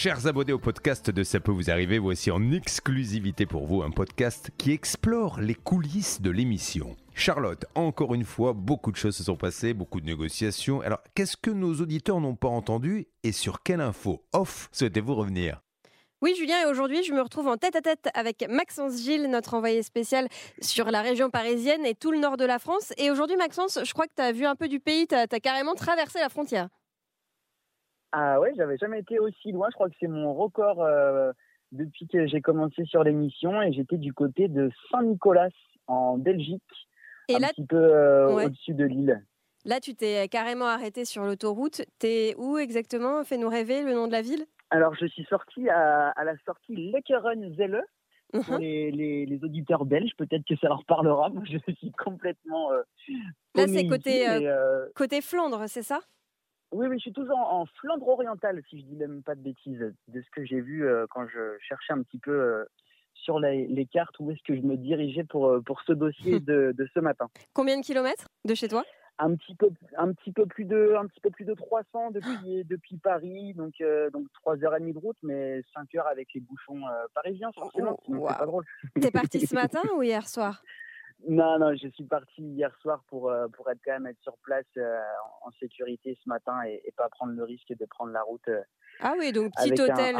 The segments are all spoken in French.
Chers abonnés au podcast de Ça peut vous arriver, voici en exclusivité pour vous un podcast qui explore les coulisses de l'émission. Charlotte, encore une fois, beaucoup de choses se sont passées, beaucoup de négociations. Alors, qu'est-ce que nos auditeurs n'ont pas entendu et sur quelle info off souhaitez-vous revenir? Oui, Julien, et aujourd'hui, je me retrouve en tête à tête avec Maxence Gilles, notre envoyé spécial sur la région parisienne et tout le nord de la France. Et aujourd'hui, Maxence, je crois que tu as vu un peu du pays, tu as, carrément traversé la frontière. Ah ouais, j'avais jamais été aussi loin. Je crois que c'est mon record euh, depuis que j'ai commencé sur l'émission et j'étais du côté de Saint-Nicolas en Belgique, et un petit peu euh, au-dessus de l'île. Là, tu t'es carrément arrêté sur l'autoroute. T'es où exactement? Fais-nous rêver le nom de la ville alors, je suis sorti à, la sortie Leckeren-Zelle. Pour mhm. les, auditeurs belges, peut-être que ça leur parlera. Moi, je suis complètement. Euh, Là, c'est côté, euh, côté Flandre, c'est ça? Oui, oui, je suis toujours en, Flandre orientale, si je dis même pas de bêtises, de ce que j'ai vu quand je cherchais un petit peu sur les, cartes où est-ce que je me dirigeais pour, pour ce dossier de, de ce matin. Combien de kilomètres de chez toi? Un petit peu un petit peu plus de un petit peu plus de 300 depuis depuis Paris donc euh, donc trois heures et demie de route mais 5 heures avec les bouchons euh, parisiens forcément oh, c'est pas drôle. T'es parti ce matin ou hier soir? Non non je suis parti hier soir pour euh, pour être quand même être sur place en, sécurité ce matin et, et, pas prendre le risque de prendre la route. ah oui donc petit hôtel.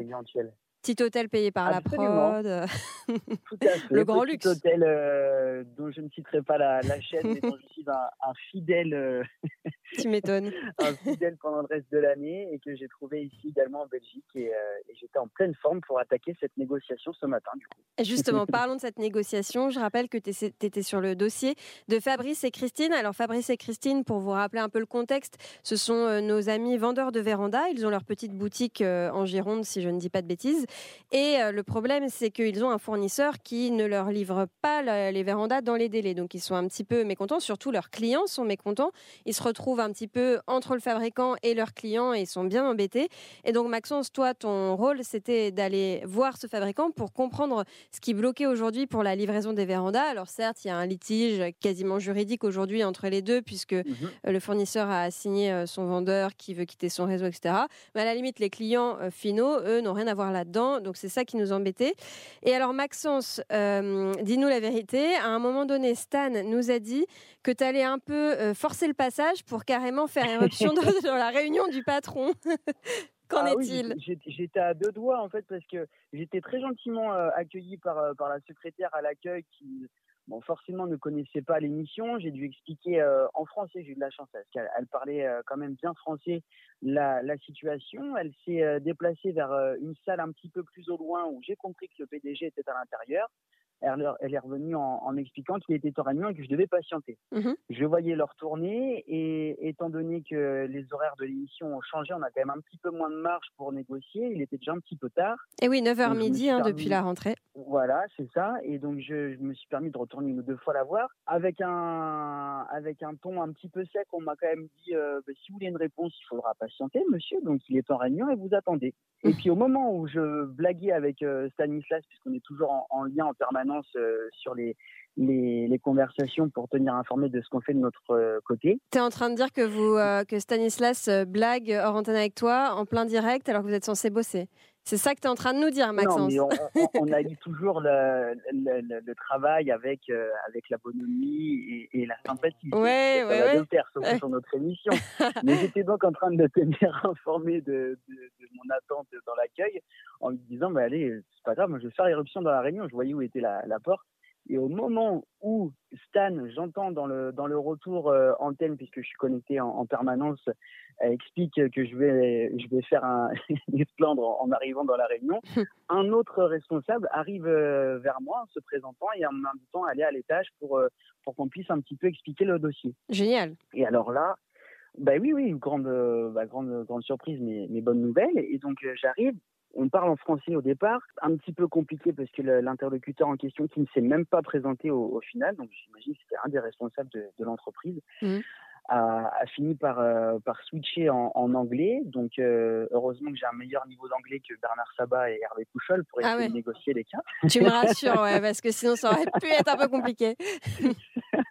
éventuel petit hôtel payé par la prod. Tout à fait. Le grand petit luxe. hôtel euh, dont je ne citerai pas la, chaîne, mais dont je suis un, fidèle. Euh, tu m'étonnes. un fidèle pendant le reste de l'année et que j'ai trouvé ici également en Belgique. Et, euh, j'étais en pleine forme pour attaquer cette négociation ce matin. Du coup. Justement, parlons de cette négociation. Je rappelle que tu étais sur le dossier de Fabrice et Christine. Alors, Fabrice et Christine, pour vous rappeler un peu le contexte, ce sont nos amis vendeurs de véranda. Ils ont leur petite boutique en Gironde, si je ne dis pas de bêtises. Et euh, le problème, c'est qu'ils ont un fournisseur qui ne leur livre pas les vérandas dans les délais. Donc, ils sont un petit peu mécontents. Surtout, leurs clients sont mécontents. Ils se retrouvent un petit peu entre le fabricant et leurs clients et ils sont bien embêtés. Et donc, Maxence, toi, ton rôle, c'était d'aller voir ce fabricant pour comprendre ce qui bloquait aujourd'hui pour la livraison des vérandas. Alors, certes, il y a un litige quasiment juridique aujourd'hui entre les deux, puisque mhm. euh, le fournisseur a assigné euh, son vendeur qui veut quitter son réseau, etc. Mais à la limite, les clients finaux, eux, n'ont rien à voir là-dedans donc c'est ça qui nous embêtait. Et alors Maxence, euh, dis-nous la vérité. À un moment donné, Stan nous a dit que tu allais un peu euh, forcer le passage pour carrément faire éruption dans, la réunion du patron. Qu'en ah est-il? J'étais à deux doigts en fait parce que j'étais très gentiment euh, accueilli par, par la secrétaire à l'accueil qui bon, forcément ne connaissait pas l'émission. J'ai dû expliquer euh, en français, j'ai eu de la chance parce qu'elle parlait euh, quand même bien français la, situation. Elle s'est euh, déplacée vers une salle un petit peu plus au loin où j'ai compris que le PDG était à l'intérieur elle, est revenue en, en expliquant qu'il était en réunion et que je devais patienter. Mhm. Je voyais leur tournée et étant donné que les horaires de l'émission ont changé, on a quand même un petit peu moins de marge pour négocier. Il était déjà un petit peu tard. Et oui, 9h midi hein, depuis la rentrée. Voilà, c'est ça. Et donc je, me suis permis de retourner une ou deux fois la voir avec un, avec un ton un petit peu sec. On m'a quand même dit euh, bah, si vous voulez une réponse, il faudra patienter, monsieur. Donc il est en réunion et vous attendez. Et puis au moment où je blaguais avec euh, Stanislas, puisqu'on est toujours en, en lien en permanence, euh, sur les, les, conversations pour tenir informé de ce qu'on fait de notre euh, côté. Tu es en train de dire que, vous, euh, que Stanislas blague hors antenne avec toi en plein direct alors que vous êtes censé bosser c'est ça que tu es en train de nous dire, Maxence. Non, mais on, a eu toujours le, le, travail avec, avec la bonhomie et, la sympathie. Oui, oui, oui. sur notre émission. mais j'étais donc en train de me tenir informé de, de, mon attente dans l'accueil en lui disant, bah, allez, c'est pas grave, moi, je vais faire l'éruption dans la réunion. Je voyais où était la, la porte. Et au moment où Stan, j'entends dans le, dans le retour euh, antenne, puisque je suis connecté en, permanence, explique que je vais, je vais faire un esplendre en, en, arrivant dans la réunion, un autre responsable arrive euh, vers moi en se présentant et en m'invitant à aller à l'étage pour, euh, pour qu'on puisse un petit peu expliquer le dossier. Génial. Et alors là, bah oui, oui, grande, bah, grande, grande surprise, mais, mais bonne nouvelle. Et donc j'arrive, on parle en français au départ, un petit peu compliqué parce que l'interlocuteur en question, qui ne s'est même pas présenté au, final, donc j'imagine que c'était un des responsables de, l'entreprise, mmh. a, fini par, euh, par switcher en, anglais. Donc euh, heureusement que j'ai un meilleur niveau d'anglais que Bernard Sabat et Hervé Pouchol pour ah essayer de négocier les cas. Tu me rassures, ouais, parce que sinon ça aurait pu être un peu compliqué.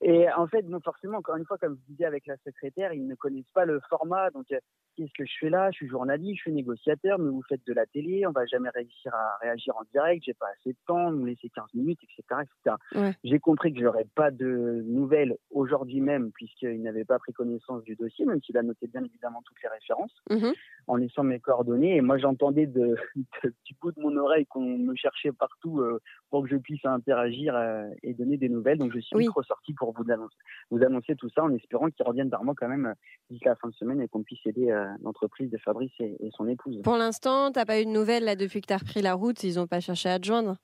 Et en fait, non, forcément, encore une fois, comme je disais avec la secrétaire, ils ne connaissent pas le format. Donc, euh, qu'est-ce que je fais là? Je suis journaliste, je suis négociateur, mais vous faites de la télé, on va jamais réussir à réagir en direct, j'ai pas assez de temps, vous me laissez 15 minutes, etc. etc. J'ai compris que j'aurais pas de nouvelles aujourd'hui même, puisqu'il n'avait pas pris connaissance du dossier, même s'il a noté bien évidemment toutes les références, mmh en laissant mes coordonnées. Et moi, j'entendais de, du bout de mon oreille qu'on me cherchait partout euh, pour que je puisse interagir euh, et donner des nouvelles. Donc, je suis oui. ressorti pour vous annoncer, vous annoncer tout ça en espérant qu'il revienne vers moi quand même d'ici la fin de semaine et qu'on puisse aider l'entreprise de Fabrice et, son épouse. Pour l'instant, tu n'as pas eu de nouvelles là, depuis que tu as repris la route Ils n'ont pas cherché à te joindre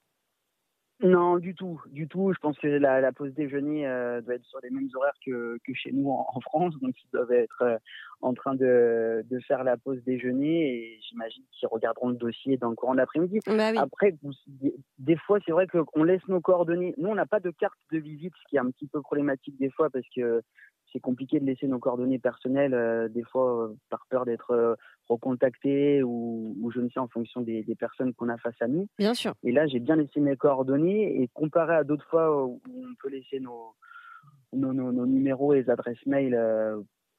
non, du tout, du tout. Je pense que la, pause déjeuner euh, doit être sur les mêmes horaires que, chez nous en, France, donc ils doivent être euh, en train de, faire la pause déjeuner et j'imagine qu'ils regarderont le dossier dans le courant de l'après-midi. Bah Après, des fois, c'est vrai qu'on laisse nos coordonnées. Nous, on n'a pas de carte de visite, ce qui est un petit peu problématique des fois parce que c'est compliqué de laisser nos coordonnées personnelles, euh, des fois euh, par peur d'être euh, recontacté ou, ou, je ne sais en fonction des, personnes qu'on a face à nous. Bien sûr. Et là, j'ai bien laissé mes coordonnées et comparé à d'autres fois où on peut laisser nos, nos, nos, numéros et les adresses mail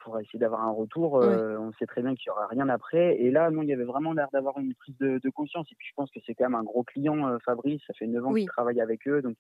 pour essayer d'avoir un retour. on sait très bien qu'il n'y aura rien après. Et là, non, il y avait vraiment l'air d'avoir une prise de, conscience. Et puis, je pense que c'est quand même un gros client, Fabrice. Ça fait 9 ans qu'il travaille avec eux. Donc,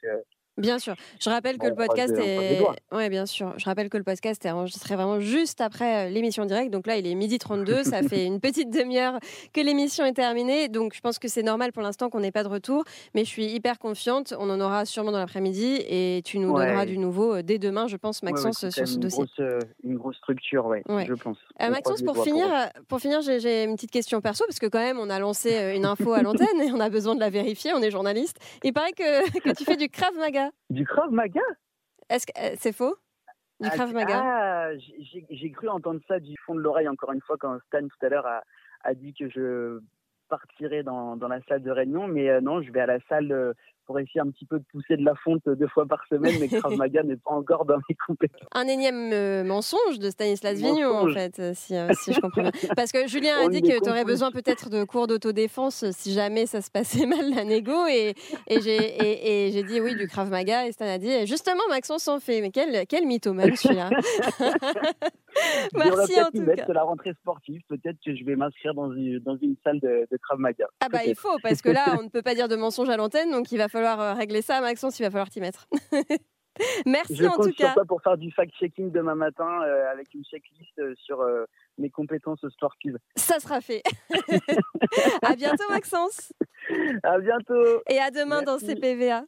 Bien sûr. Je rappelle que le podcast est. Ouais, bien sûr. Je rappelle que le podcast est enregistré vraiment juste après euh, l'émission directe. Donc là, il est midi 32. ça fait une petite demi-heure que l'émission est terminée. Donc je pense que c'est normal pour l'instant qu'on n'ait pas de retour. Mais je suis hyper confiante. On en aura sûrement dans l'après-midi. Et tu nous donneras du nouveau euh, dès demain, je pense, Maxence, sur ce dossier. Euh, une grosse structure, oui, je pense. Maxence, pour finir, pour, finir j'ai une petite question perso. Parce que quand même, on a lancé une info à l'antenne et on a besoin de la vérifier. On est journaliste. Il paraît que, que tu fais du Krav Maga. Du Krav Maga? Est-ce que euh, c'est faux? Du Krav ah, Maga? ah, J'ai cru entendre ça du fond de l'oreille encore une fois quand Stan tout à l'heure a, a, dit que je partirais dans, dans, la salle de réunion, mais euh, non, je vais à la salle euh, pour essayer un petit peu de pousser de la fonte deux fois par semaine, mais Krav Maga n'est pas encore dans mes compétences. Un énième euh, mensonge de Stanislas Vignon, en fait, euh, si, euh, si, je comprends bien. Parce que Julien a dit que tu aurais besoin peut-être de cours d'autodéfense si jamais ça se passait mal la négo, et, et j'ai dit oui, du Krav Maga, et Stan a dit justement, Maxence s'en fait. Mais quel, quel mythomane celui-là Merci en tout cas. la rentrée sportive, peut-être que je vais m'inscrire dans une, dans une salle de, de Krav Maga. Ah bah il faut, parce que là, on ne peut pas dire de mensonge à l'antenne, donc il va falloir euh, régler ça, Maxence, il va falloir t'y mettre. Merci en tout cas. pour faire du fact-checking demain matin euh, avec une checklist euh, sur mes compétences sportives. Ça sera fait. à bientôt Maxence. À bientôt. Et à demain dans CPVA.